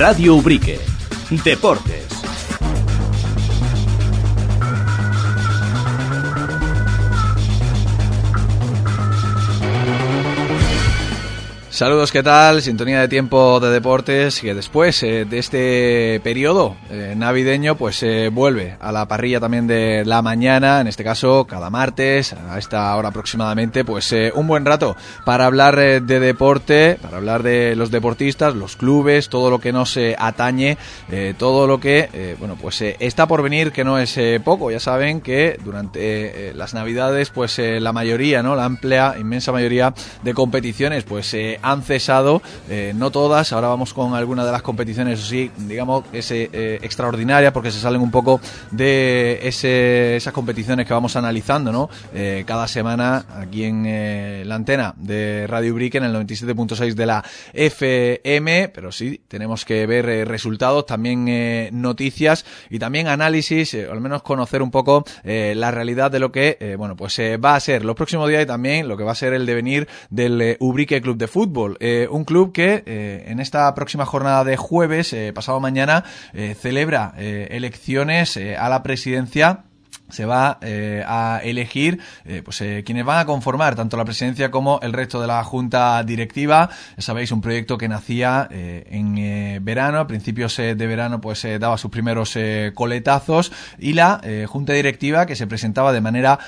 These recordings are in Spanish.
Radio Ubrique. Deportes. Saludos, ¿qué tal? Sintonía de tiempo de deportes que después eh, de este periodo eh, navideño pues eh, vuelve a la parrilla también de la mañana, en este caso cada martes a esta hora aproximadamente, pues un buen rato para hablar de deporte, para hablar de los deportistas, los clubes, todo lo que nos atañe, todo lo que bueno pues está por venir que no es poco. Ya saben que durante las Navidades pues la mayoría, no, la amplia inmensa mayoría de competiciones pues han cesado, eh, no todas, ahora vamos con algunas de las competiciones, sí, digamos, es eh, extraordinaria porque se salen un poco de ese, esas competiciones que vamos analizando, ¿no? Eh, cada semana aquí en la antena de Radio Brick en el 97.6 de la FM, pero sí, tenemos que ver resultados, también noticias y también análisis, al menos conocer un poco la realidad de lo que, bueno, pues va a ser los próximos días y también lo que va a ser el devenir del Ubrique Club de Fútbol eh, un club que eh, en esta próxima jornada de jueves, eh, pasado mañana, celebra elecciones a la presidencia se va eh, a elegir eh, pues eh, quienes van a conformar tanto la presidencia como el resto de la junta directiva. Sabéis un proyecto que nacía en verano a principios de verano pues daba sus primeros coletazos y la junta directiva que se presentaba de manera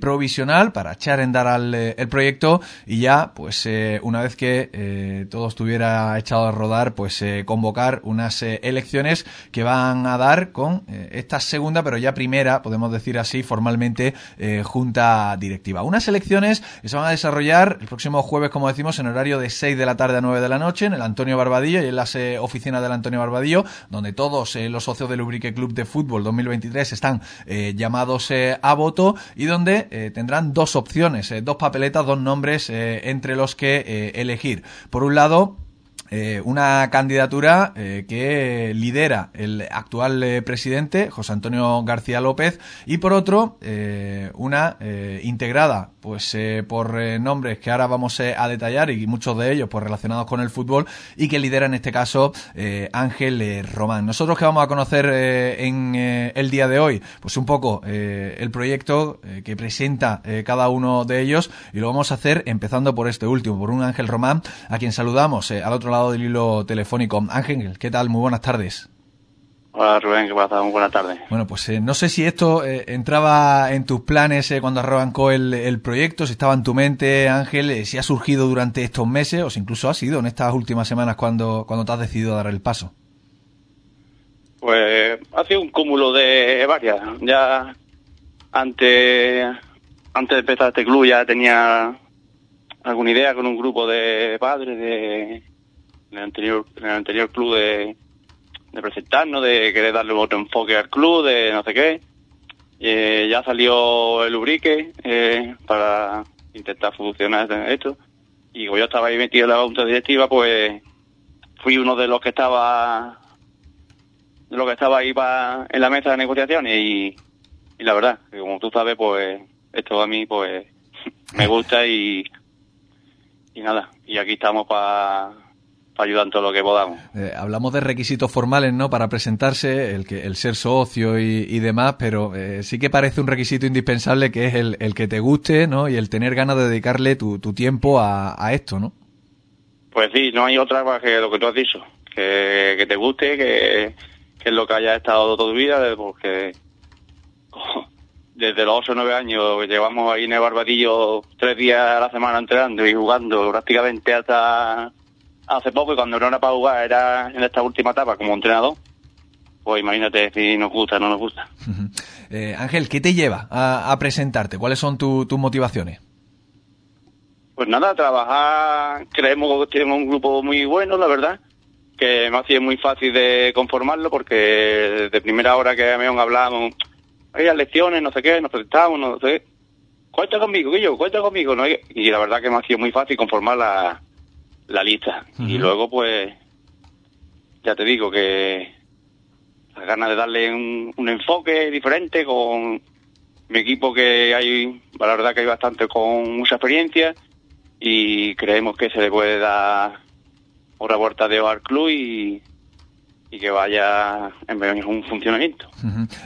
provisional para echar en dar al el proyecto y ya pues una vez que todo estuviera echado a rodar pues convocar unas elecciones que van a dar con esta segunda pero ya primera podemos decir así formalmente, eh, junta directiva. Unas elecciones que se van a desarrollar el próximo jueves, como decimos, en horario de 6 de la tarde a 9 de la noche, en el Antonio Barbadillo y en las eh, oficinas del Antonio Barbadillo, donde todos eh, los socios del Ubrique Club de Fútbol 2023 están llamados a voto y donde tendrán dos opciones, dos papeletas, dos nombres entre los que elegir. Por un lado, eh, una candidatura eh, que lidera el actual eh, presidente, José Antonio García López, y por otro, una integrada pues por nombres que ahora vamos a detallar y muchos de ellos pues relacionados con el fútbol y que lidera en este caso Ángel Román. Nosotros que vamos a conocer en el día de hoy, pues un poco el proyecto que presenta cada uno de ellos y lo vamos a hacer empezando por este último, por un Ángel Román, a quien saludamos al otro lado del hilo telefónico. Ángel, ¿qué tal? Muy buenas tardes. Hola Rubén, ¿qué pasa? Muy buenas tardes. Bueno, pues eh, no sé si esto eh, entraba en tus planes eh, cuando arrancó el, el, proyecto, si estaba en tu mente, Ángel, si ha surgido durante estos meses o si incluso ha sido en estas últimas semanas cuando, cuando te has decidido dar el paso. Pues ha sido un cúmulo de varias. Ya antes, antes de empezar este club ya tenía alguna idea con un grupo de padres de en el anterior, en el anterior club de, presentarnos, de querer darle otro enfoque al club, de no sé qué. Eh, ya salió el Ubrique eh, para intentar funcionar esto. Y como yo estaba ahí metido en la junta directiva, pues fui uno de los que estaba de los que estaba ahí para, en la mesa de negociaciones y, y la verdad, que como tú sabes, pues esto a mí pues me gusta y, y nada, y aquí estamos para ayudar en todo lo que podamos. Eh, hablamos de requisitos formales, ¿no? Para presentarse, el que el ser socio y, demás, pero eh, sí que parece un requisito indispensable que es el, el, que te guste, ¿no? Y el tener ganas de dedicarle tu, tu tiempo a, a, esto, ¿no? Pues sí, no hay otra más que lo que tú has dicho, que, que te guste, que, que es lo que hayas estado toda tu vida, porque desde los 8 o 9 años llevamos ahí en el Barbadillo tres días a la semana entrenando y jugando prácticamente hasta hace poco y cuando no era para jugar era en esta última etapa como entrenador, pues imagínate si nos gusta o no nos gusta. eh, Ángel, ¿qué te lleva a, presentarte? ¿Cuáles son tus motivaciones? Pues nada, trabajar, creemos que tenemos un grupo muy bueno, la verdad, que me hacía muy fácil de conformarlo porque de primera hora que me hablamos, hay lecciones, no sé qué, nos presentamos, no sé cuenta conmigo, yo, cuenta conmigo, ¿no? Y la verdad que me ha sido muy fácil conformar la, la lista. Y luego, pues, ya te digo que las ganas de darle un, enfoque diferente con mi equipo que hay, la verdad que hay bastante con mucha experiencia y creemos que se le puede dar otra vuelta de al club y, y que vaya en un funcionamiento.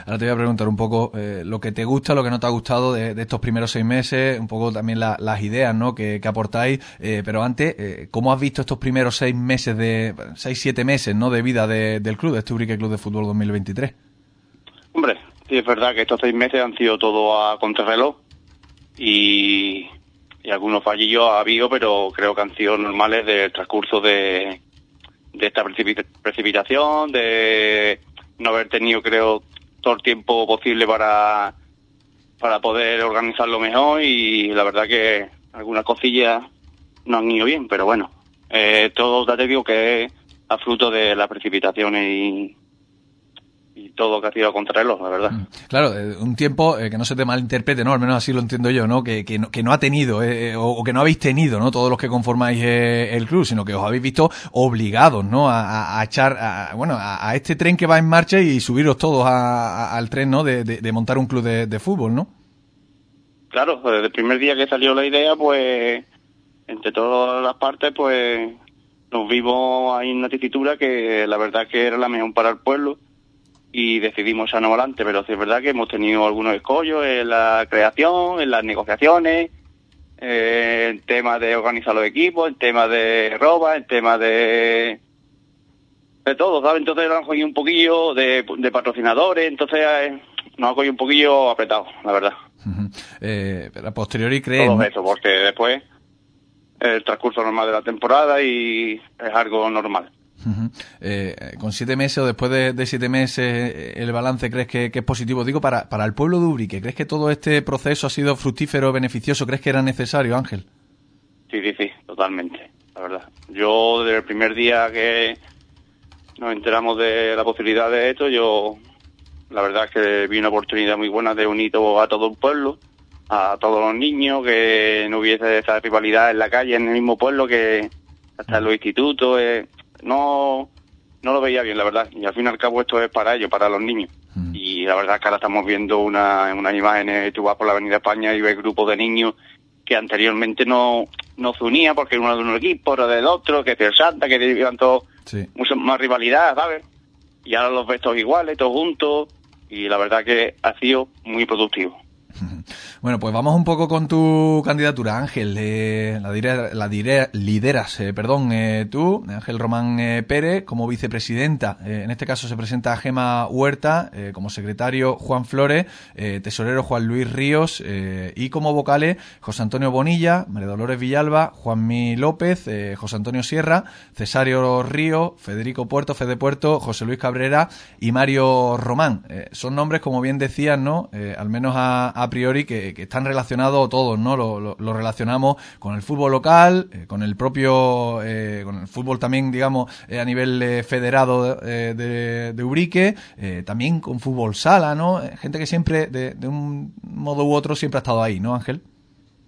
Ahora te voy a preguntar un poco eh, lo que te gusta, lo que no te ha gustado de, estos primeros seis meses, un poco también las ideas ¿no? que, aportáis, eh, pero antes, eh, ¿cómo has visto estos primeros seis meses, de seis, siete meses ¿no? de vida del club, de este Urique Club de Fútbol 2023? Hombre, sí es verdad que estos seis meses han sido todo a contrarreloj y, y algunos fallillos ha habido, pero creo que han sido normales del transcurso de de esta precipitación, de no haber tenido, creo, todo el tiempo posible para, para poder organizarlo mejor y la verdad que algunas cosillas no han ido bien, pero bueno, eh, todo te digo que es a fruto de las precipitaciones y, y todo que ha sido contra el la verdad. Mm. Claro, eh, un tiempo eh, que no se te malinterprete, ¿no? Al menos así lo entiendo yo, ¿no? Que, que, no, ha tenido, eh, o, que no habéis tenido, ¿no? Todos los que conformáis el club, sino que os habéis visto obligados, ¿no? A, echar, bueno, a, este tren que va en marcha y subiros todos al tren, ¿no? De, montar un club de, fútbol, ¿no? Claro, desde el primer día que salió la idea, pues, entre todas las partes, pues, nos vimos ahí en una tesitura que la verdad que era la mejor para el pueblo y decidimos echar adelante, pero es verdad que hemos tenido algunos escollos en la creación, en las negociaciones, eh, en temas de organizar los equipos, en temas de roba, en temas de de todo, ¿sabes? Entonces nos han cogido un poquillo de, patrocinadores, entonces eh, nos ha cogido un poquillo apretado, la verdad. eh, pero a posteriori creen... Todo eso, porque después el transcurso normal de la temporada y es algo normal. Eh, con siete meses o después de, siete meses, eh, ¿el balance crees que, es positivo? Digo, para, para el pueblo de Urique, ¿crees que todo este proceso ha sido fructífero, beneficioso? ¿Crees que era necesario, Ángel? Sí, sí, sí, totalmente, la verdad. Yo, desde el primer día que nos enteramos de la posibilidad de esto, yo, la verdad es que vi una oportunidad muy buena de unir a todo el pueblo, a todos los niños, que no hubiese esa rivalidad en la calle, en el mismo pueblo, que hasta en los institutos. Eh, no, no lo veía bien, la verdad. Y al fin y al cabo esto es para ellos, para los niños. Mm. Y la verdad es que ahora estamos viendo una, unas imágenes, tú vas por la Avenida España y ves grupos de niños que anteriormente no, no se unía porque uno de un equipo, otro del otro, que el Santa, que iban todos mucho más rivalidad, ¿sabes? Y ahora los ves todos iguales, todos juntos, y la verdad que ha sido muy productivo. Bueno, pues vamos un poco con tu candidatura, Ángel. la, diré, la diré, lideras, eh, perdón, eh, tú, Ángel Román eh, Pérez, como vicepresidenta. en este caso se presenta Gema Huerta, como secretario Juan Flores, tesorero Juan Luis Ríos y como vocales José Antonio Bonilla, María Dolores Villalba, Juanmi López, José Antonio Sierra, Cesario Río, Federico Puerto, Fede Puerto, José Luis Cabrera y Mario Román. son nombres, como bien decían, ¿no? al menos a, a priori, que, están relacionados todos, ¿no? Lo, relacionamos con el fútbol local, eh, con el propio, eh, con el fútbol también, digamos, eh, a nivel federado de, de, Urique, también con fútbol sala, ¿no? Gente que siempre, de, un modo u otro, siempre ha estado ahí, ¿no, Ángel?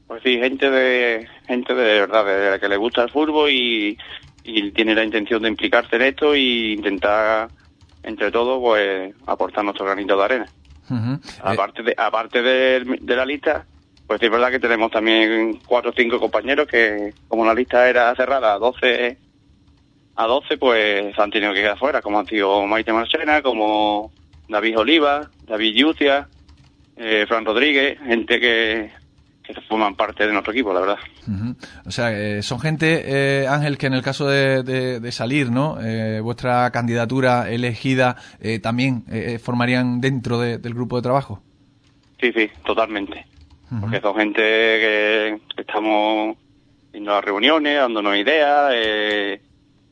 Pues sí, gente de, gente de verdad, de la que le gusta el fútbol y, y tiene la intención de implicarse en esto y intentar entre todos pues aportar nuestro granito de arena. Aparte, de, aparte de, la lista, pues es verdad que tenemos también cuatro o cinco compañeros que, como la lista era cerrada a 12, a 12 pues han tenido que quedar fuera, como han sido Maite Marchena, como David Oliva, David Yucia, eh, Fran Rodríguez, gente que, que forman parte de nuestro equipo, la verdad. O sea, eh, son gente, eh, Ángel, que en el caso de, salir, ¿no? Eh, vuestra candidatura elegida también formarían dentro del grupo de trabajo. Sí, sí, totalmente. Porque son gente que, estamos en las reuniones, dándonos ideas,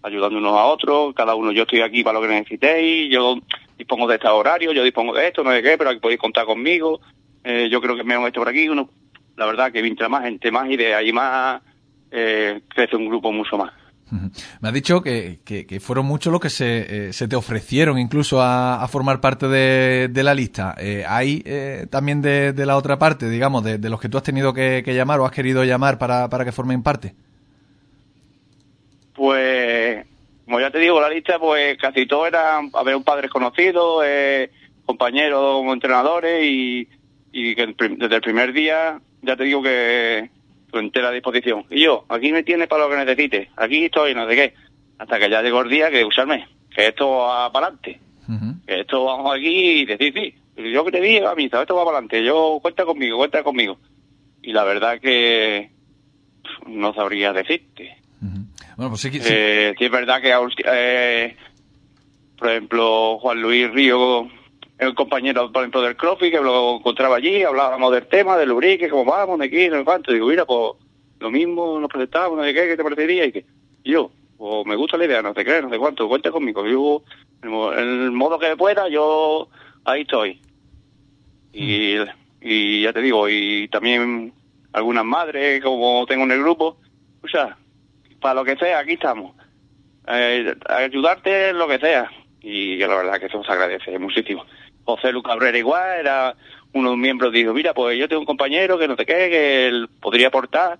ayudándonos a otros. Cada uno, yo estoy aquí para lo que necesitéis, yo dispongo de este horario, yo dispongo de esto, no sé qué, pero aquí podéis contar conmigo. yo creo que me hago esto por aquí, uno la verdad que mientras más gente, más ideas y más eh, crece un grupo mucho más. Me has dicho que, que, fueron muchos los que se, eh, se te ofrecieron incluso a, formar parte de, la lista. Eh, ¿Hay eh, también de, la otra parte, digamos, de, los que tú has tenido que, llamar o has querido llamar para, para que formen parte? Pues, como ya te digo, la lista, pues casi todos eran, a ver, un padres conocidos, compañeros, entrenadores y, y que desde el primer día ya te digo que tu entera disposición. Y yo, aquí me tienes para lo que necesites, aquí estoy, no sé qué. Hasta que ya llegó el día que usarme. que esto va para adelante. Que esto vamos aquí y decir, sí, yo que te digo, amistad, esto va para adelante, yo cuenta conmigo, cuenta conmigo. Y la verdad que no sabría decirte. Bueno, pues sí, sí. Eh, sí es verdad que, eh, por ejemplo, Juan Luis Río, el compañero, por ejemplo, del CrossFit, que lo encontraba allí, hablábamos del tema, del lubrique, cómo vamos, de aquí, no sé cuánto. Digo, mira, pues lo mismo nos presentamos, no sé qué, qué te parecería, y que yo, pues me gusta la idea, no sé qué, no sé cuánto, cuenta conmigo. Yo, en el modo que pueda, yo ahí estoy. Y, y ya te digo, y también algunas madres, como tengo en el grupo, o sea, para lo que sea, aquí estamos. Eh, ayudarte lo que sea. Y la verdad que eso se agradece muchísimo. José Lu Cabrera igual, era uno de los miembros, dijo, mira, pues yo tengo un compañero que no te qué, que él podría aportar.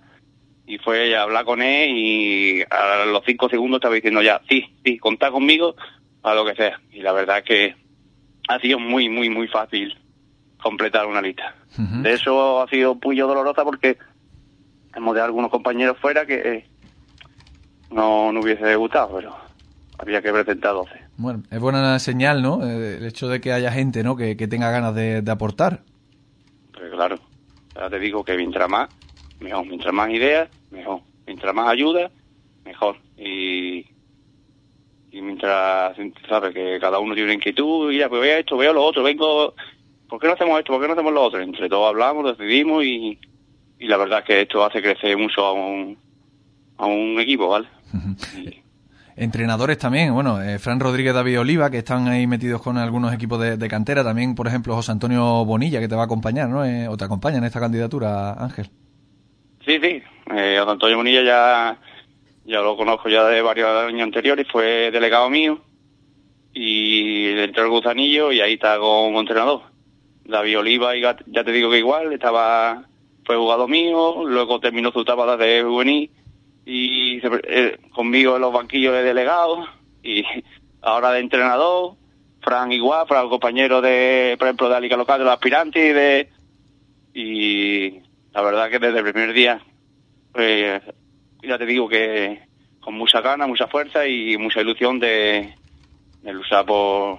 Y fue a hablar con él y a los cinco segundos estaba diciendo ya, sí, sí, contá conmigo a lo que sea. Y la verdad que ha sido muy, muy, muy fácil completar una lista. De eso ha sido muy dolorosa porque hemos de algunos compañeros fuera que no, no hubiese gustado, pero había que presentar 12. Bueno, es buena señal, ¿no? Eh, el hecho de que haya gente, ¿no? Que, tenga ganas de, aportar. Pues claro, ya te digo que mientras más, mejor. Mientras más ideas, mejor. Mientras más ayuda, mejor. Y, y mientras, sabes, que cada uno tiene una inquietud, y ya, pues veo esto, veo lo otro, vengo ¿por qué no hacemos esto? ¿Por qué no hacemos lo otro? Entre todos hablamos, decidimos y, y la verdad es que esto hace crecer mucho a un, a un equipo, ¿vale? Entrenadores también, bueno, eh, Fran Rodríguez, David Oliva, que están ahí metidos con algunos equipos de, cantera, también, por ejemplo, José Antonio Bonilla, que te va a acompañar, ¿no? Eh, o te acompaña en esta candidatura, Ángel. Sí, sí, eh, José Antonio Bonilla ya, ya lo conozco ya de varios años anteriores, fue delegado mío y entró el gusanillo y ahí está un entrenador. David Oliva, y ya te digo que igual, estaba fue jugador mío, luego terminó su etapa de juvenil y eh, conmigo en los banquillos de delegado y ahora de entrenador, Fran igual, Fran compañero de, por ejemplo, de la Liga Local de los aspirantes y de y la verdad que desde el primer día pues ya te digo que con mucha gana, mucha fuerza y mucha ilusión de, de luchar por,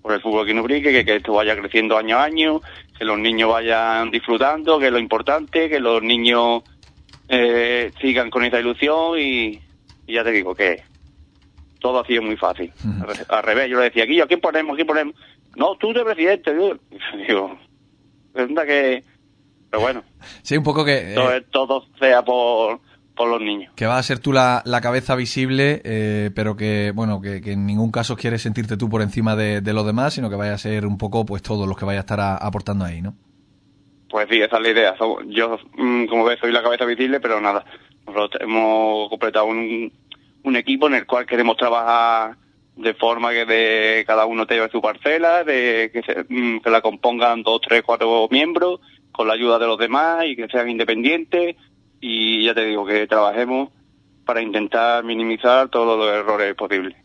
por el fútbol que que, que esto vaya creciendo año a año, que los niños vayan disfrutando, que es lo importante, que los niños eh, sigan con esa ilusión y, ya te digo que todo ha sido muy fácil. Al, revés, yo le decía, aquí, ¿a quién ponemos? ¿Quién ponemos? No, tú de presidente. Digo, digo que... Pero bueno. Sí, un poco que... Todo, eh, todo sea por por los niños. Que va a ser tú la, cabeza visible, eh, pero que, bueno, que, en ningún caso quieres sentirte tú por encima de, de los demás, sino que vaya a ser un poco, pues, todos los que vaya a estar aportando ahí, ¿no? Pues sí, esa es la idea. Yo, mm, como ves, soy la cabeza visible, pero nada. Nosotros hemos completado un, un equipo en el cual queremos trabajar de forma que de cada uno tenga su parcela, de que se, mm, que la compongan dos, tres, cuatro miembros, con la ayuda de los demás y que sean independientes, y ya te digo que trabajemos para intentar minimizar todos los errores posibles.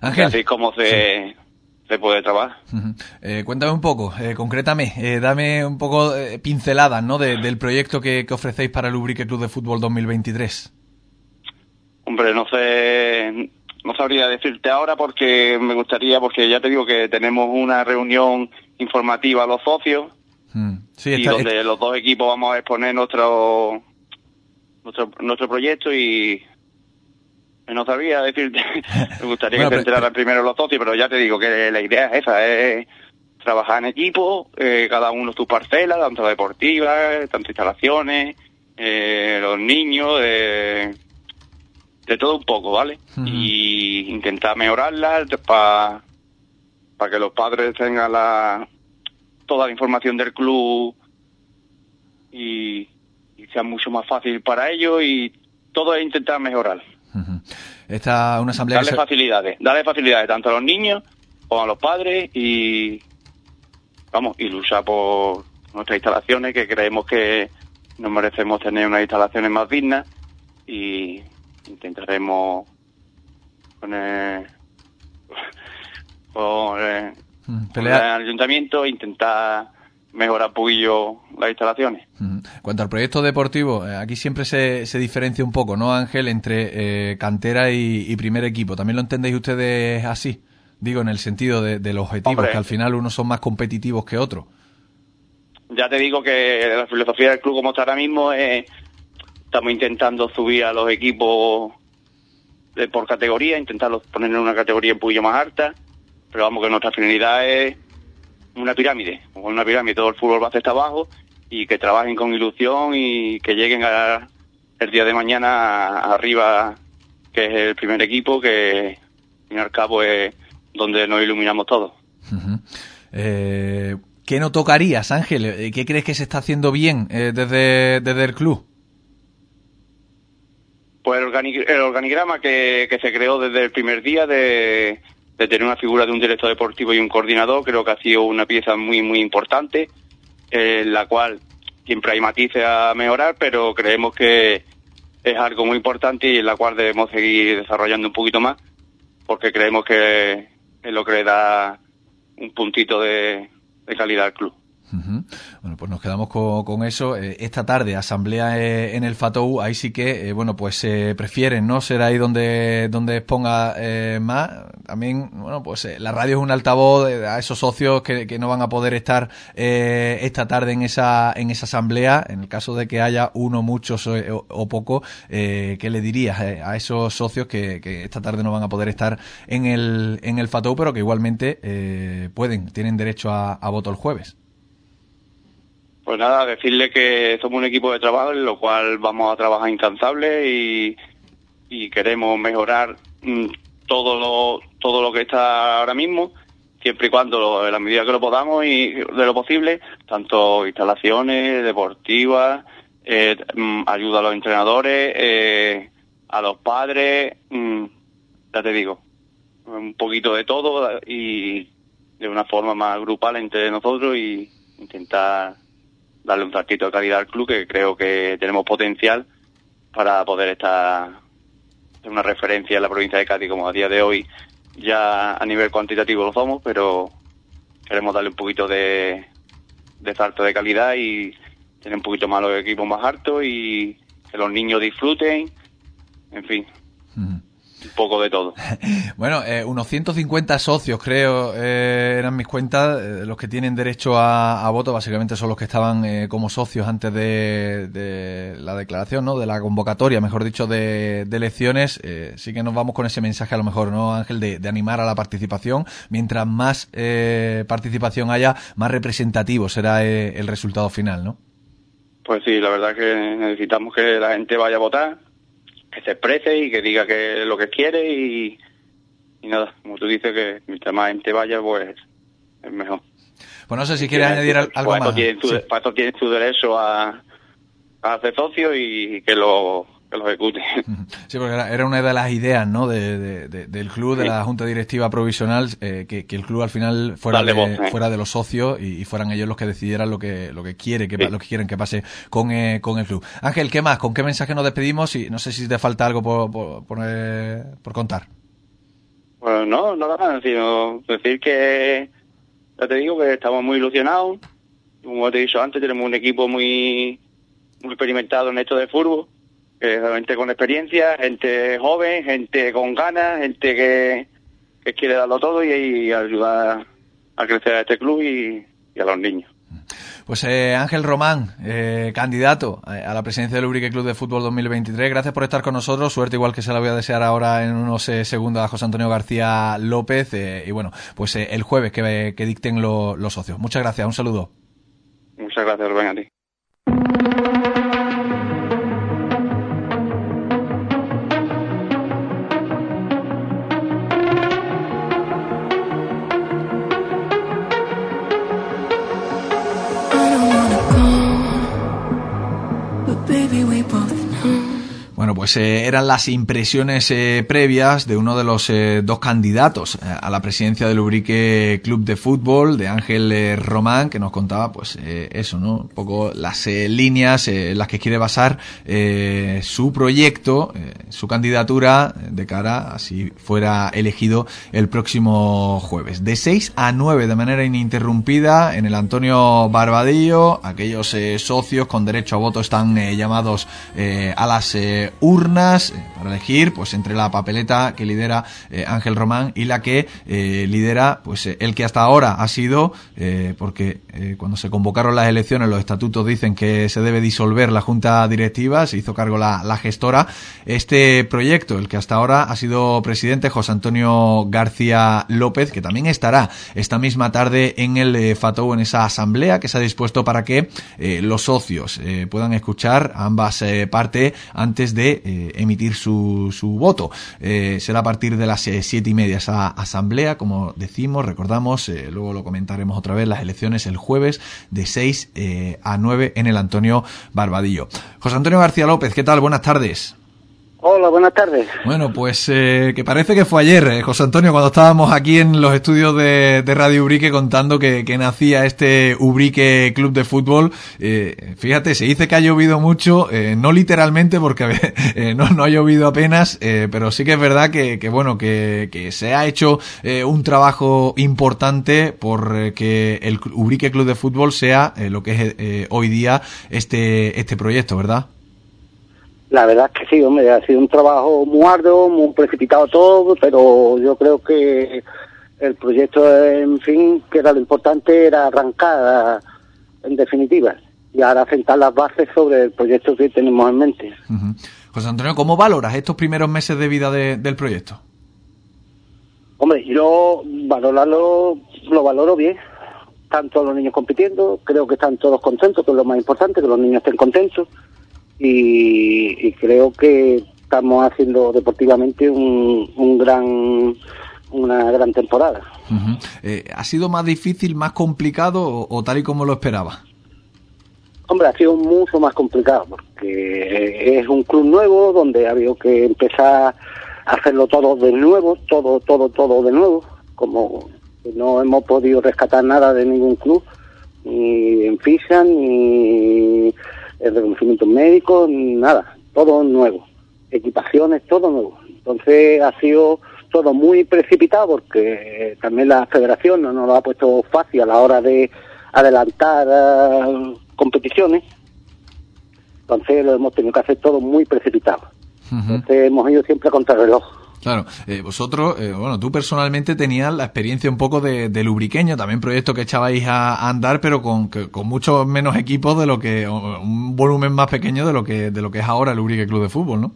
Ángel. Así como se, se puede trabajar. Eh, cuéntame un poco, eh, concrétame, eh, dame un poco eh, pinceladas ¿no? del proyecto que, ofrecéis para el Ubrique Club de Fútbol 2023. Hombre, no sé, no sabría decirte ahora porque me gustaría, porque ya te digo que tenemos una reunión informativa a los socios sí, y donde los dos equipos vamos a exponer nuestro nuestro, nuestro proyecto y no sabía decirte, me gustaría que se enteraran primero los socios, pero ya te digo que la idea es esa, es trabajar en equipo, eh, cada uno su parcela, tanto deportiva, tanto instalaciones, eh, los niños, de, de todo un poco, ¿vale? Y intentar mejorarla para para que los padres tengan la toda la información del club y, sea mucho más fácil para ellos y todo es intentar mejorar. Esta una asamblea darle facilidades, darle facilidades tanto a los niños como a los padres y vamos, y luchar por nuestras instalaciones que creemos que nos merecemos tener unas instalaciones más dignas y intentaremos con el, con el, ayuntamiento intentar mejorar un poquillo las instalaciones. En cuanto al proyecto deportivo, eh, aquí siempre se, se diferencia un poco, ¿no, Ángel, entre eh, cantera y, primer equipo? ¿También lo entendéis ustedes así? Digo, en el sentido de, los objetivos, que al final unos son más competitivos que otros. Ya te digo que la filosofía del club como está ahora mismo es, estamos intentando subir a los equipos de, por categoría, intentarlos poner en una categoría un poquillo más alta, pero vamos que nuestra finalidad es una pirámide, con una pirámide, todo el fútbol va hasta abajo y que trabajen con ilusión y que lleguen a, el día de mañana arriba, que es el primer equipo, que al fin y al cabo es donde nos iluminamos todos. eh, ¿Qué no tocarías, Ángel? Eh, ¿Qué crees que se está haciendo bien eh, desde, desde el club? Pues el, organigrama que, que se creó desde el primer día de, de tener una figura de un director deportivo y un coordinador, creo que ha sido una pieza muy, muy importante, en la cual siempre hay matices a mejorar, pero creemos que es algo muy importante y en la cual debemos seguir desarrollando un poquito más, porque creemos que es lo que le da un puntito de, calidad al club. Bueno, pues nos quedamos con, eso. Eh, esta tarde, asamblea eh, en el FATOU, ahí sí que, eh, bueno, pues se prefieren, ¿no? Ser ahí donde, donde exponga más. También, bueno, pues la radio es un altavoz a esos socios que, no van a poder estar esta tarde en esa, en esa asamblea. En el caso de que haya uno, muchos o, poco, ¿qué le dirías a esos socios que, que, esta tarde no van a poder estar en el, en el FATOU, pero que igualmente pueden, tienen derecho a voto el jueves? Pues nada, decirle que somos un equipo de trabajo en lo cual vamos a trabajar incansable y, queremos mejorar mm, todo lo, todo lo que está ahora mismo, siempre y cuando, en la medida que lo podamos y de lo posible, tanto instalaciones deportivas, eh, mm, ayuda a los entrenadores, eh, a los padres, mm, ya te digo, un poquito de todo y de una forma más grupal entre nosotros y intentar darle un saltito de calidad al club que creo que tenemos potencial para poder estar en una referencia en la provincia de Cádiz como a día de hoy ya a nivel cuantitativo lo somos, pero queremos darle un poquito de salto de calidad y tener un poquito más los equipos más altos y que los niños disfruten, en fin un poco de todo. bueno, eh, unos 150 socios, creo, eh, eran mis cuentas, eh, los que tienen derecho a, voto, básicamente son los que estaban como socios antes de, la declaración, ¿no? De la convocatoria, mejor dicho, de, elecciones. sí que nos vamos con ese mensaje, a lo mejor, ¿no, Ángel? De, animar a la participación. Mientras más participación haya, más representativo será el resultado final, ¿no? Pues sí, la verdad que necesitamos que la gente vaya a votar que se exprese y que diga que lo que quiere y, nada, como tú dices, que mientras más gente vaya, pues es mejor. Pues no sé si quieres añadir algo más. Tienen su, tienen su derecho a, a hacer socio y que lo que lo ejecute. Sí, porque era, una de las ideas ¿no? De, del club, de la junta directiva provisional, eh, que, el club al final fuera, de, eh. fuera de los socios y, fueran ellos los que decidieran lo que lo que quiere, que, lo que quieren que pase con, eh, con el club. Ángel, ¿qué más? ¿Con qué mensaje nos despedimos? Y no sé si te falta algo por, por, por, contar. Bueno, no, nada más, sino decir que, ya te digo que estamos muy ilusionados. Como te he dicho antes, tenemos un equipo muy, muy experimentado en esto de fútbol gente con experiencia, gente joven, gente con ganas, gente que, quiere darlo todo y, ayudar a crecer a este club y, a los niños. Pues eh, Ángel Román, eh, candidato a la presidencia del Ubrique Club de Fútbol 2023, gracias por estar con nosotros. Suerte igual que se la voy a desear ahora en unos eh, segundos a José Antonio García López. y bueno, pues el jueves que, que dicten los socios. Muchas gracias, un saludo. Muchas gracias, Rubén, a ti. Bueno, pues eh, eran las impresiones eh, previas de uno de los eh, dos candidatos a la presidencia del Ubrique Club de Fútbol, de Ángel Román, que nos contaba, pues eso, ¿no? Un poco las líneas en las que quiere basar su proyecto, su candidatura, de cara a si fuera elegido el próximo jueves. De 6 a 9 de manera ininterrumpida en el Antonio Barbadillo, aquellos socios con derecho a voto están llamados a las urnas eh, para elegir pues entre la papeleta que lidera eh, Ángel Román y la que eh, lidera pues el que hasta ahora ha sido porque cuando se convocaron las elecciones los estatutos dicen que se debe disolver la junta directiva se hizo cargo la, gestora. Este proyecto el que hasta ahora ha sido presidente José Antonio García López que también estará esta misma tarde en el FATO en esa asamblea que se ha dispuesto para que los socios puedan escuchar ambas partes antes de eh, emitir su, su voto. Eh, será a partir de las eh, siete y media esa asamblea, como decimos, recordamos, luego lo comentaremos otra vez, las elecciones el jueves de 6 a 9 en el Antonio Barbadillo. José Antonio García López, ¿qué tal? Buenas tardes. Hola, buenas tardes. Bueno, pues eh, que parece que fue ayer, eh, José Antonio, cuando estábamos aquí en los estudios de, Radio Ubrique contando que, nacía este Ubrique Club de Fútbol. Eh, fíjate, se dice que ha llovido mucho, no literalmente porque no, no, ha llovido apenas, pero sí que es verdad que, que bueno, que, que, se ha hecho un trabajo importante por que el Ubrique Club de Fútbol sea lo que es hoy día este, este proyecto, ¿verdad? La verdad es que sí, hombre, ha sido un trabajo muy arduo, muy precipitado todo, pero yo creo que el proyecto, en fin, que era lo importante, era arrancar en definitiva y ahora sentar las bases sobre el proyecto que tenemos en mente. José Antonio, ¿cómo valoras estos primeros meses de vida del proyecto? Hombre, yo valorarlo, lo valoro bien. Están todos los niños compitiendo, creo que están todos contentos, que es lo más importante, que los niños estén contentos y, creo que estamos haciendo deportivamente un, gran una gran temporada. Eh, ¿Ha sido más difícil, más complicado o, tal y como lo esperaba? Hombre, ha sido mucho más complicado porque es un club nuevo donde ha habido que empezar a hacerlo todo de nuevo, todo, todo, todo de nuevo, como no hemos podido rescatar nada de ningún club, ni en FISA, ni el reconocimiento médico, nada, todo nuevo, equipaciones, todo nuevo. Entonces ha sido todo muy precipitado porque también la federación no nos lo ha puesto fácil a la hora de adelantar eh, competiciones. Entonces lo hemos tenido que hacer todo muy precipitado. Entonces hemos ido siempre contra el reloj. Claro, eh, vosotros, eh, bueno, tú personalmente tenías la experiencia un poco de, de lubriqueño, también proyecto que echabais a, andar, pero con, con muchos menos equipos de lo que, un volumen más pequeño de lo que, de lo que es ahora el Lubrique Club de Fútbol, ¿no?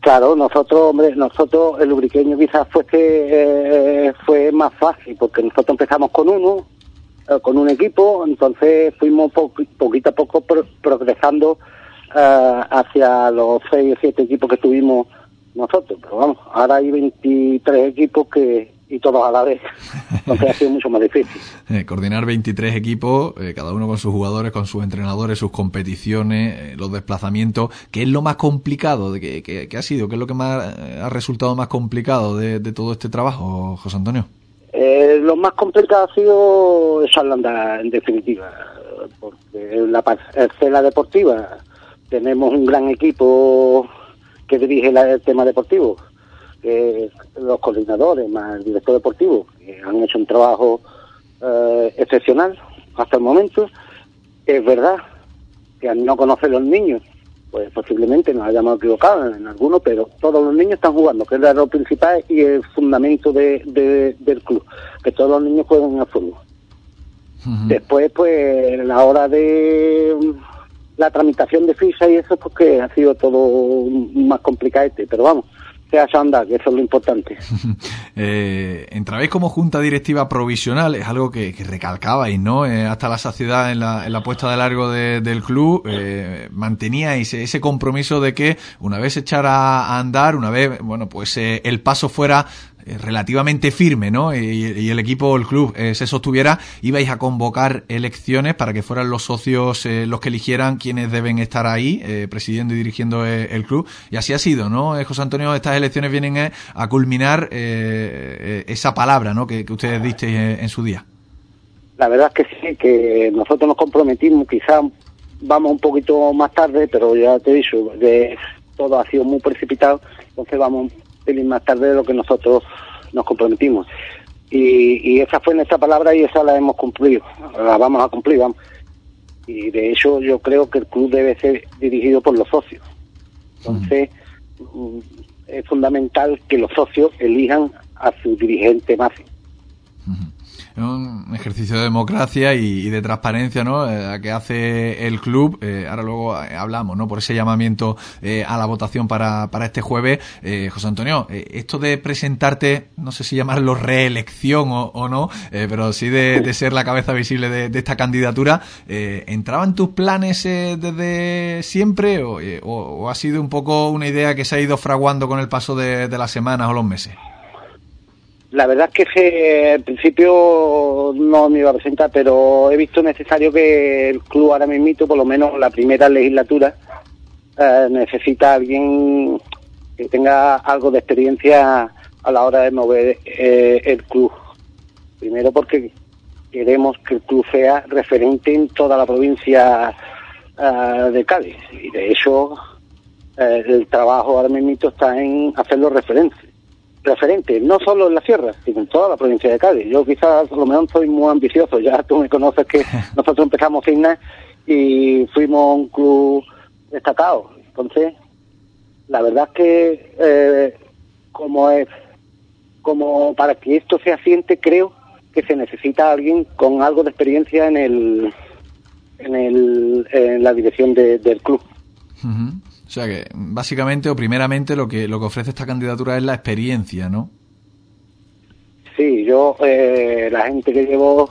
Claro, nosotros, hombre, nosotros el lubriqueño quizás fue que eh, fue más fácil, porque nosotros empezamos con uno, con un equipo, entonces fuimos poquito a poco progresando hacia los seis o siete equipos que tuvimos nosotros, pero vamos, ahora hay 23 equipos que y todos a la vez, entonces ha sido mucho más difícil. Eh, coordinar 23 equipos, eh, cada uno con sus jugadores, con sus entrenadores, sus competiciones, eh, los desplazamientos, ¿qué es lo más complicado? De que, ha sido? ¿Qué es lo que más ha resultado más complicado de, todo este trabajo, José Antonio? lo más complicado ha sido esa landa, en definitiva, porque en la parcela deportiva tenemos un gran equipo que dirige el tema deportivo, los coordinadores más el director deportivo, que han hecho un trabajo eh, excepcional hasta el momento. Es verdad que al no conocer los niños, pues posiblemente nos hayamos equivocado en algunos, pero todos los niños están jugando, que es lo principal y el fundamento de, del club, que todos los niños juegan al fútbol. Después, pues, la hora de la tramitación de ficha y eso, porque ha sido todo más complicado, pero vamos, se ha andar, que eso es lo importante. eh, entrabais como junta directiva provisional, es algo que, que recalcabais, ¿no? Eh, hasta la saciedad en la, en la puesta de largo del club, eh, manteníais ese compromiso de que una vez echara a andar, una vez, bueno, pues eh, el paso fuera relativamente firme, ¿no? Y, el equipo, el club, eh, se sostuviera, ibais a convocar elecciones para que fueran los socios los que eligieran quienes deben estar ahí, presidiendo y dirigiendo el club. Y así ha sido, ¿no? José Antonio, estas elecciones vienen a culminar esa palabra, ¿no? Que, ustedes diste en su día. La verdad es que sí, que nosotros nos comprometimos, quizás vamos un poquito más tarde, pero ya te he dicho, de, todo ha sido muy precipitado, entonces vamos más tarde de lo que nosotros nos comprometimos. Y, esa fue nuestra palabra y esa la hemos cumplido, la vamos a cumplir, vamos. Y de hecho yo creo que el club debe ser dirigido por los socios. Entonces mm, es fundamental que los socios elijan a su dirigente máximo un ejercicio de democracia y, de transparencia ¿no? Eh, que hace el club. Eh, ahora luego eh, hablamos ¿no? por ese llamamiento a la votación para, para este jueves. José Antonio, esto de presentarte, no sé si llamarlo reelección o, no, pero sí de, ser la cabeza visible de, esta candidatura, ¿entraba en tus planes desde siempre o, ha sido un poco una idea que se ha ido fraguando con el paso de las semanas o los meses? La verdad es que al principio no me iba a presentar, pero he visto necesario que el club ahora mismo, por lo menos la primera legislatura, eh, necesita alguien que tenga algo de experiencia a la hora de mover eh, el club. Primero porque queremos que el club sea referente en toda la provincia eh, de Cádiz. Y de hecho, el trabajo ahora mismo está en hacerlo referencia referente, no solo en la sierra, sino en toda la provincia de Cádiz. Yo quizás a lo mejor soy muy ambicioso, ya tú me conoces que nosotros empezamos Signa y fuimos un club destacado. Entonces, la verdad es que eh, como es como para que esto se asiente, creo que se necesita alguien con algo de experiencia en el en, el, en la dirección del club. O sea que básicamente o primeramente lo que lo que ofrece esta candidatura es la experiencia, ¿no? Sí, yo eh, la gente que llevo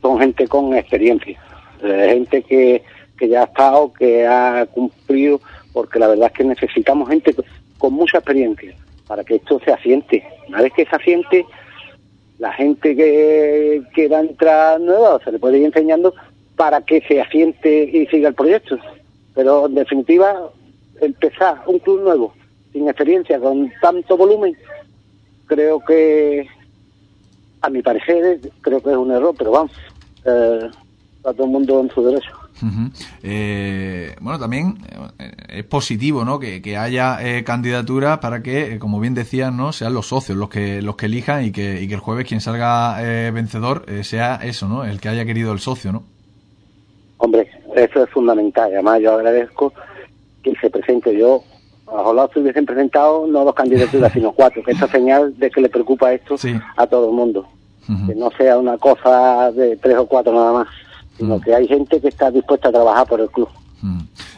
son gente con experiencia, eh, gente que, que ya ha estado, que ha cumplido, porque la verdad es que necesitamos gente con mucha experiencia para que esto se asiente. Una vez que se asiente, la gente que, que va a entrar nueva se le puede ir enseñando para que se asiente y siga el proyecto. Pero en definitiva, empezar un club nuevo, sin experiencia, con tanto volumen, creo que, a mi parecer, creo que es un error, pero vamos, eh, a todo el mundo en su derecho. Eh, bueno, también eh, es positivo, ¿no? Que, haya eh, candidatura para que, como bien decías, ¿no? Sean los socios los que los que elijan y que, y que el jueves quien salga vencedor sea eso, ¿no? El que haya querido el socio, ¿no? Hombre, eso es fundamental. Además, yo agradezco que se presente yo. Ojalá se hubiesen presentado no dos candidaturas, sino cuatro, que esta señal de que le preocupa esto a todo el mundo. Que no sea una cosa de tres o cuatro nada más, sino que hay gente que está dispuesta a trabajar por el club.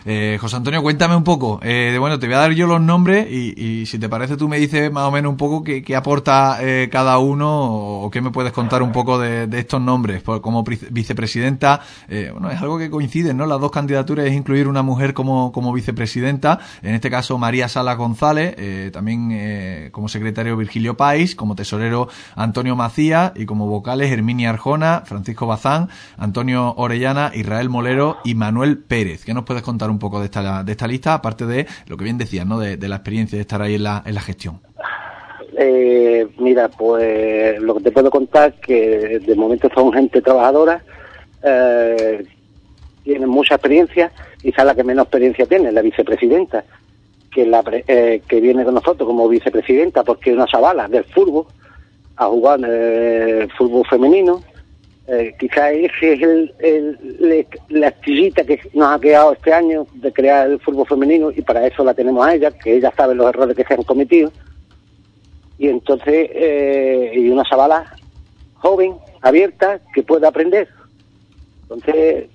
Eh, José Antonio, cuéntame un poco. Eh, bueno, te voy a dar yo los nombres y, si te parece tú me dices más o menos un poco qué, aporta eh, cada uno o qué me puedes contar un poco de, estos nombres. como vicepresidenta, bueno, es algo que coincide, ¿no? Las dos candidaturas es incluir una mujer como, como vicepresidenta, en este caso María Sala González, también como secretario Virgilio Pais, como tesorero Antonio Macías y como vocales Herminia Arjona, Francisco Bazán, Antonio Orellana, Israel Molero y Manuel Pérez. ¿Qué nos puedes contar un un poco de esta, de esta lista, aparte de lo que bien decías, ¿no? De, la experiencia de estar ahí en la, en la gestión. Eh, mira, pues lo que te puedo contar que de momento son gente trabajadora, eh, tienen mucha experiencia, quizá la que menos experiencia tiene, la vicepresidenta, que, la, eh, que viene con nosotros como vicepresidenta porque es una chavala del fútbol, ha jugado en fútbol femenino, eh, quizá ese es el, la astillita que nos ha quedado este año de crear el fútbol femenino y para eso la tenemos a ella, que ella sabe los errores que se han cometido. Y entonces, eh, y una chavala joven, abierta, que pueda aprender. Entonces,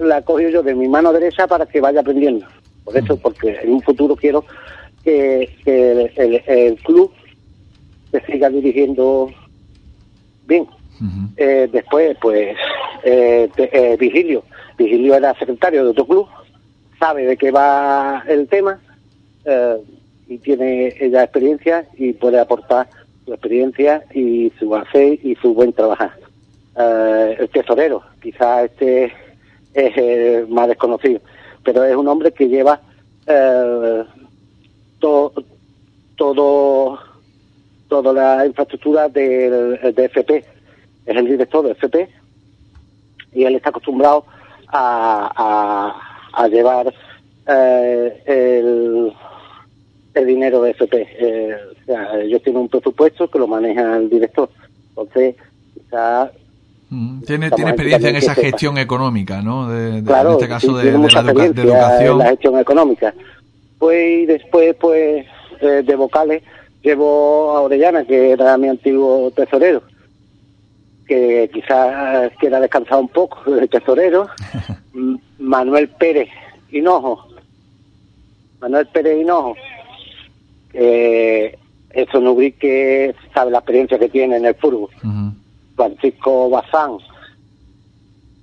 la cogido yo de mi mano derecha para que vaya aprendiendo. Por eso, porque en un futuro quiero que, el, el club se siga dirigiendo bien. Eh, después, pues, eh, eh, Vigilio. Vigilio era secretario de otro club, sabe de qué va el tema y tiene ella experiencia y puede aportar su experiencia y su hacer y su buen trabajar. Eh, el tesorero, quizás este es el más desconocido, pero es un hombre que lleva eh, todo toda la infraestructura del, de FP. Es el director de FP y él está acostumbrado a, a, llevar eh, el, el dinero de FP. Eh, o sea, ellos tienen un presupuesto que lo maneja el director. Entonces, mm, tiene, tiene experiencia en esa gestión económica, ¿no? De, claro, en este caso de, de, la educación. En la gestión económica. Pues y después, pues, eh, de vocales, llevo a Orellana, que era mi antiguo tesorero, que quizás quiera descansar un poco de tesorero. Manuel Pérez Hinojo. Manuel Pérez Hinojo. Eh, eso no que sabe la experiencia que tiene en el fútbol. Francisco Bazán,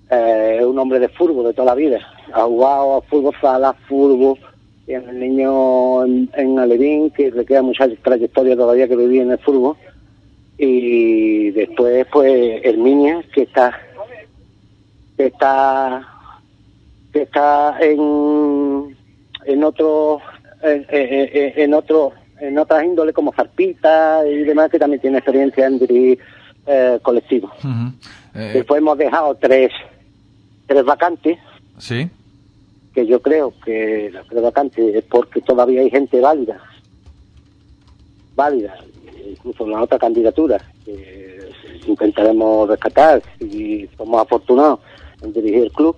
eh, un hombre de fútbol de toda la vida. Ha jugado a fútbol sala, fútbol, tiene el niño en, en Alevín, que le queda mucha trayectoria todavía que vivía en el fútbol. Y después, pues, Herminia, que está, que está, que está en, en otro, en, en, en otro, en otras índoles como Zarpita y demás, que también tiene experiencia en dirigir eh, colectivos. Eh, después hemos dejado tres, tres vacantes. Sí que yo creo que la tres vacantes es porque todavía hay gente válida, válida, incluso en la otra candidatura, que intentaremos rescatar si somos afortunados en dirigir el club.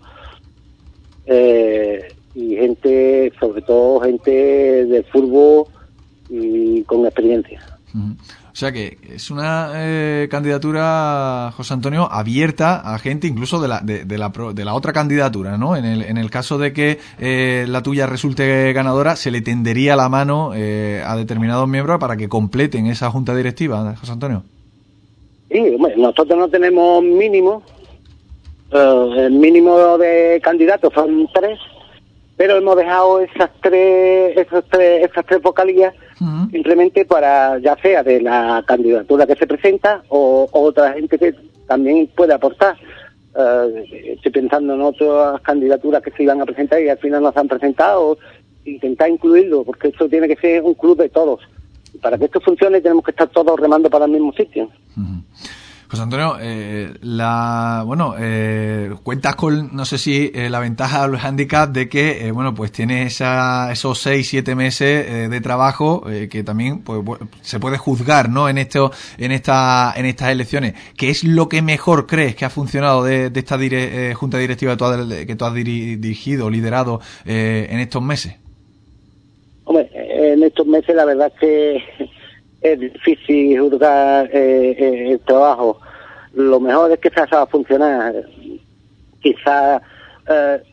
Eh, y gente, sobre todo gente de fútbol y con experiencia. O sea que es una eh, candidatura, José Antonio, abierta a gente incluso de la, de, la, de la otra candidatura, ¿no? En el, en el caso de que eh, la tuya resulte ganadora, se le tendería la mano eh, a determinados miembros para que completen esa junta directiva, José Antonio. Sí, nosotros no tenemos mínimo. el mínimo de candidatos son tres pero hemos dejado esas tres, esas tres, esas tres vocalías simplemente para, ya sea de la candidatura que se presenta o, otra gente que también puede aportar. Eh, estoy pensando en otras candidaturas que se iban a presentar y al final no se han presentado, intentar incluirlo, porque esto tiene que ser un club de todos. Y para que esto funcione tenemos que estar todos remando para el mismo sitio. José Antonio, eh, la, bueno, eh, cuentas con, no sé si eh, la ventaja el handicap de que, bueno, pues tienes esa, esos seis, siete meses de trabajo que también pues, se puede juzgar, ¿no? En esto, en esta, en estas elecciones. ¿Qué es lo que mejor crees que ha funcionado de, esta junta directiva que tú has dirigido, liderado en estos meses? Hombre, en estos meses la verdad es que es difícil juzgar eh, eh, el trabajo. Lo mejor es que se va a funcionar. Quizá eh,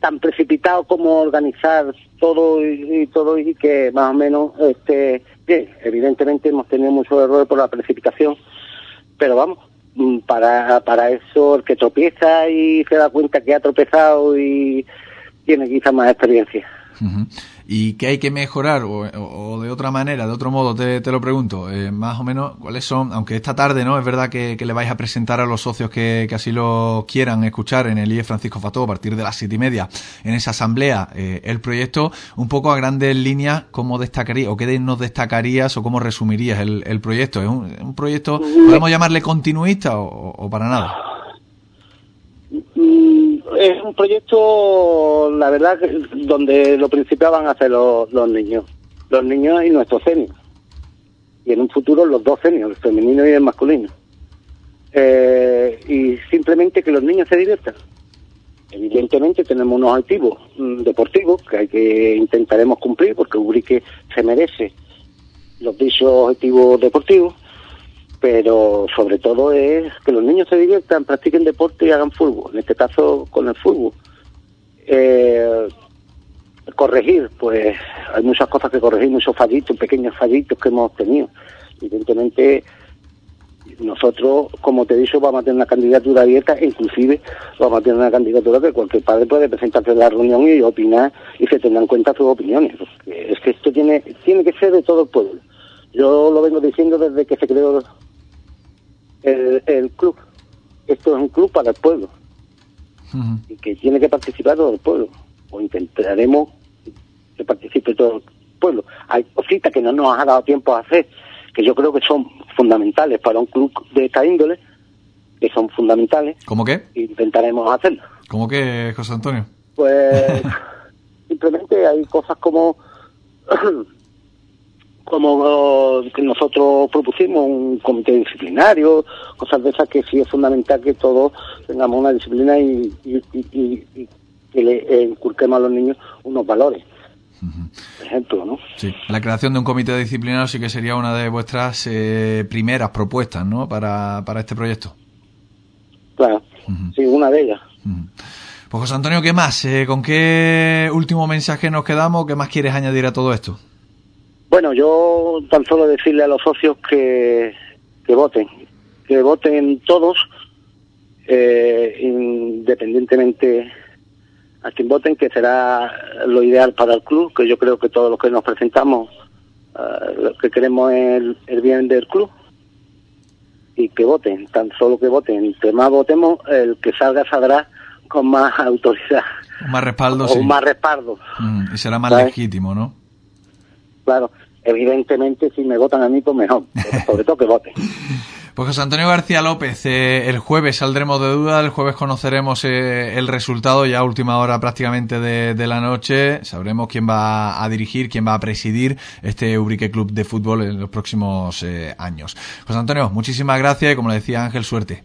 tan precipitado como organizar todo y, todo y que más o menos este bien evidentemente hemos tenido muchos errores por la precipitación pero vamos mm, para para eso el que tropieza y se da cuenta que ha tropezado y tiene quizá más experiencia y qué hay que mejorar o, de otra manera, de otro modo te, te lo pregunto, eh, más o menos cuáles son, aunque esta tarde no es verdad que, le vais a presentar a los socios que, así lo quieran escuchar en el IE Francisco Fató a partir de las siete y media en esa asamblea eh, el proyecto, un poco a grandes líneas, ¿cómo destacarías o qué nos destacarías o cómo resumirías el, el proyecto? ¿Es un, proyecto, podemos llamarle continuista o para nada? Es un proyecto, la verdad, donde lo principal van a ser los, niños, los niños y nuestros senios. Y en un futuro los dos senios, el femenino y el masculino. Eh, y simplemente que los niños se diviertan. Evidentemente tenemos unos objetivos mm, deportivos que hay que intentaremos cumplir porque Ubrique se merece los dichos objetivos deportivos pero sobre todo es que los niños se diviertan, practiquen deporte y hagan fútbol, en este caso con el fútbol. Eh, corregir, pues hay muchas cosas que corregir, muchos fallitos, pequeños fallitos que hemos tenido. Evidentemente, nosotros, como te he dicho, vamos a tener una candidatura abierta, inclusive vamos a tener una candidatura que cualquier padre puede presentarse en la reunión y opinar y se tendrán en cuenta sus opiniones. es que esto tiene, tiene que ser de todo el pueblo Yo lo vengo diciendo desde que se creó el, el club. Esto es un club para el pueblo y que tiene que participar todo el pueblo. O intentaremos que participe todo el pueblo. Hay cositas que no nos ha dado tiempo a hacer, que yo creo que son fundamentales para un club de esta índole, que son fundamentales, ¿Cómo qué? intentaremos hacerlas. ¿Cómo qué, José Antonio? Pues simplemente hay cosas como como que nosotros propusimos un comité disciplinario, cosas de esas que sí es fundamental que todos tengamos una disciplina y, y- y- y- y que le inculquemos a los niños unos valores. Por ejemplo, ¿no? Sí, la creación de un comité disciplinario sí que sería una de vuestras eh, primeras propuestas, ¿no? Para, para este proyecto. Claro, sí, una de ellas. Pues José Antonio, ¿qué más? Eh, ¿Con qué último mensaje nos quedamos? ¿Qué más quieres añadir a todo esto? Bueno, yo tan solo decirle a los socios que, que voten, que voten todos, eh, independientemente a quien voten, que será lo ideal para el club, que yo creo que todos los que nos presentamos, eh, lo que queremos es el, el bien del club, y que voten, tan solo que voten. Entre más votemos, el que salga saldrá con más autoridad más respaldo, o sí. más respaldo. Mm, y será más ¿Sabes? legítimo, ¿no? Claro, evidentemente si me votan a mí, pues mejor, pero sobre todo que voten. Pues José Antonio García López, eh, el jueves saldremos de duda, el jueves conoceremos eh, el resultado ya a última hora prácticamente de, de la noche, sabremos quién va a dirigir, quién va a presidir este Ubrique Club de Fútbol en los próximos eh, años. José Antonio, muchísimas gracias y como le decía Ángel, suerte.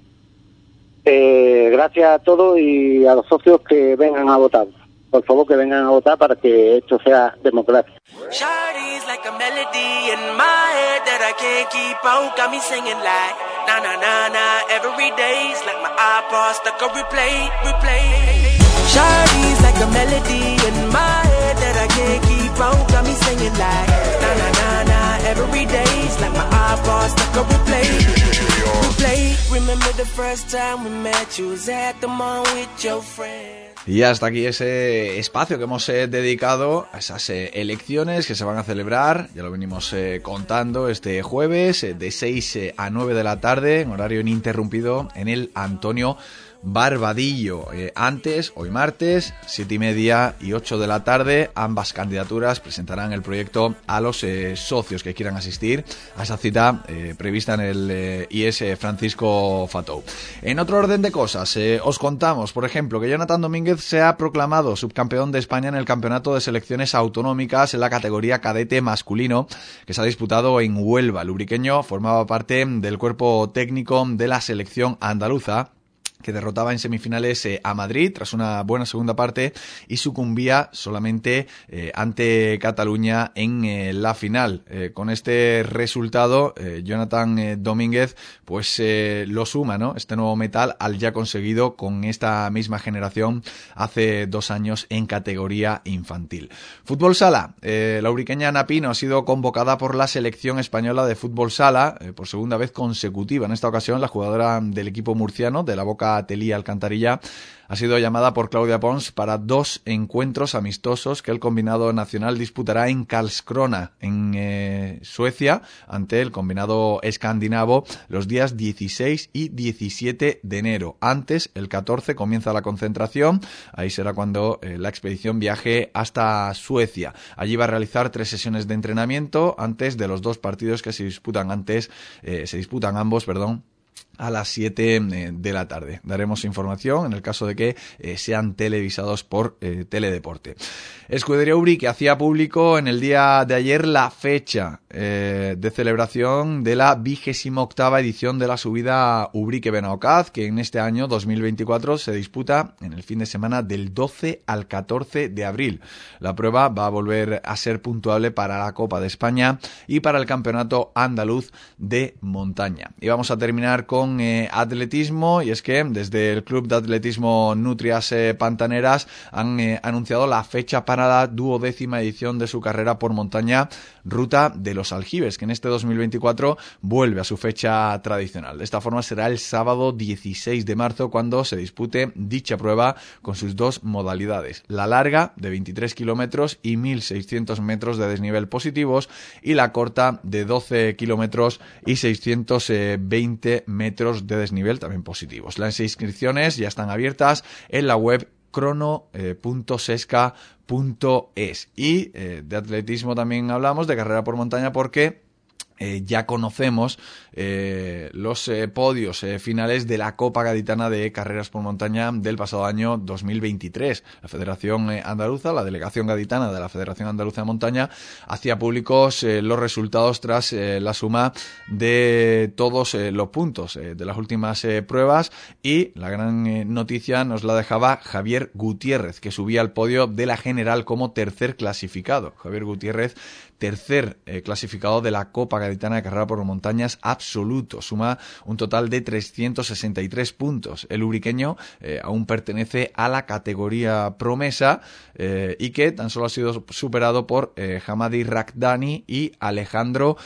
Eh, gracias a todos y a los socios que vengan a votar. Por favor, que vengan a votar para que esto sea democrático. Shawty's like a melody in my head that I can't keep out. Got me singing like na na na na every day's like my iPod stuck on replay, replay. Shawty's like a melody in my head that I can't keep. Got me singing like na na na na every day's like my stuck on replay, replay. Remember the first time we met? You was at the mall with your friends. Y hasta aquí ese espacio que hemos eh, dedicado a esas eh, elecciones que se van a celebrar, ya lo venimos eh, contando este jueves, de 6 eh, a 9 de la tarde, en horario ininterrumpido, en el Antonio Barbadillo. Eh, antes, hoy martes, 7 y media y 8 de la tarde, ambas candidaturas presentarán el proyecto a los eh, socios que quieran asistir a esa cita eh, prevista en el IS Francisco Fatou. En otro orden de cosas, os contamos, por ejemplo, que Jonathan Domínguez se ha proclamado subcampeón de España en el Campeonato de Selecciones Autonómicas en la categoría cadete masculino que se ha disputado en Huelva. El ubriqueño formaba parte del cuerpo técnico de la selección andaluza que derrotaba en semifinales eh, a Madrid tras una buena segunda parte y sucumbía solamente eh, ante Cataluña en eh, la final. Con este resultado, Jonathan Domínguez pues lo suma, ¿no? Este nuevo metal al ya conseguido con esta misma generación hace dos años en categoría infantil. Fútbol sala. La uriqueña Ana Pino ha sido convocada por la selección española de fútbol sala por segunda vez consecutiva. En esta ocasión, la jugadora del equipo murciano de la Boca Telía Alcantarilla ha sido llamada por Claudia Pons para dos encuentros amistosos que el combinado nacional disputará en Karlskrona, en eh, Suecia, ante el combinado escandinavo los días 16 y 17 de enero. Antes, el 14, comienza la concentración. Ahí será cuando eh, la expedición viaje hasta Suecia. Allí va a realizar tres sesiones de entrenamiento antes de los dos partidos que se disputan antes, eh, se disputan ambos, perdón, a las 7 eh, de la tarde. Daremos información en el caso de que eh, sean televisados por eh, Teledeporte. Escudería Ubri que hacía público en el día de ayer la fecha de celebración de la vigésima octava edición de la subida Ubrique Benaocaz, que en este año 2024 se disputa en el fin de semana del 12 al 14 de abril. La prueba va a volver a ser puntuable para la Copa de España y para el Campeonato Andaluz de Montaña. Y vamos a terminar terminar eh, atletismo y es que desde el Club de Atletismo Nutrias eh, Pantaneras han eh, anunciado la fecha para la duodécima edición de su carrera por montaña Ruta de los Aljibes, que en este 2024 vuelve a su fecha tradicional. De esta forma será el sábado 16 de marzo cuando se dispute dicha prueba con sus dos modalidades, la larga de 23 kilómetros y 1.600 metros de desnivel positivos y la corta de 12 kilómetros y 620 metros de desnivel también positivos. Las inscripciones ya están abiertas en la web crono.sesca.es. Y eh, de atletismo también hablamos, de carrera por montaña, porque eh, ya conocemos eh, los eh, podios finales de la Copa Gaditana de Carreras por Montaña del pasado año 2023. La Federación Andaluza, la Delegación Gaditana de la Federación Andaluza de Montaña, hacía públicos los resultados tras la suma de todos los puntos de las últimas pruebas y la gran noticia nos la dejaba Javier Gutiérrez, que subía al podio de la general como tercer clasificado. Javier Gutiérrez tercer eh, clasificado de la Copa Gaditana de Carrera por Montañas absoluto. Suma un total de 363 puntos. El ubriqueño eh, aún pertenece a la categoría promesa eh, y que tan solo ha sido superado por Hamadi Rakdani y Alejandro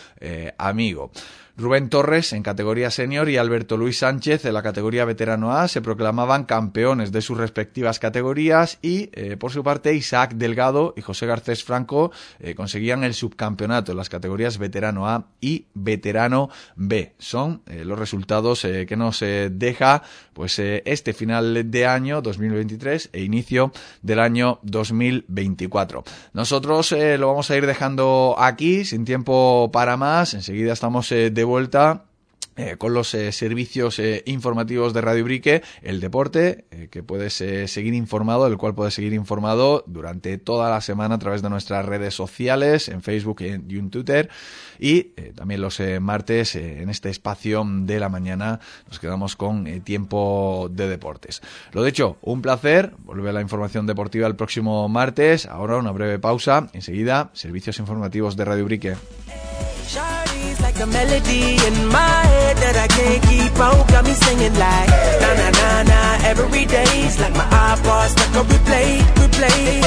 Amigo. Rubén Torres en categoría senior y Alberto Luis Sánchez en la categoría veterano A se proclamaban campeones de sus respectivas categorías y eh, por su parte Isaac Delgado y José Garcés Franco eh, conseguían el subcampeonato en las categorías veterano A y veterano B. Son eh, los resultados que nos deja pues este final de año 2023 e inicio del año 2024. Nosotros lo vamos a ir dejando aquí sin tiempo para más. Enseguida estamos de vuelta eh, con los eh, servicios eh, informativos de Radio Brique, el deporte, que puedes seguir informado, el cual puedes seguir informado durante toda la semana a través de nuestras redes sociales, en Facebook y en, Twitter, y también los martes en este espacio de la mañana nos quedamos con tiempo de deportes. Lo dicho, un placer, vuelve la información deportiva el próximo martes, ahora una breve pausa, enseguida servicios informativos de Radio Brique. Like a melody in my head that I can't keep out. Got me singing like na na na na every day's like my iPod stuck on replay, replay.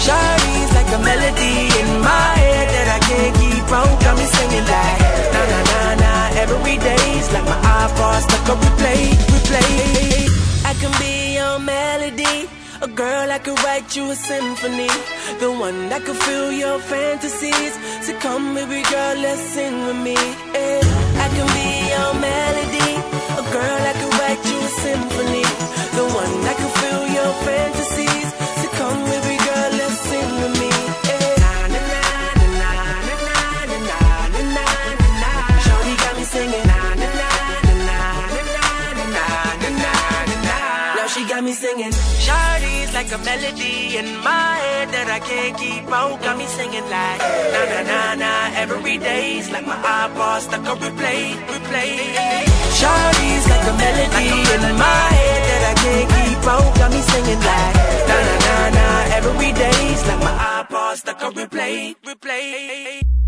Shawty's like a melody in my head that I can't keep out. Got me singing like na na na na every day's like my iPod stuck on replay, replay. I can be your melody a girl I could write you a symphony. The one that could fill your fantasies. So come, baby girl, let's sing with me. Yeah. I can be your melody. A girl I could write you a symphony. The one that could fill your fantasies. like a melody in my head that I can't keep out. Got me singing like na na na na every day's like my iPod stuck on replay, replay. Shawty's like a melody in my head that I can't keep out. Got me singing like na na na na every day's like my iPod stuck on replay, replay.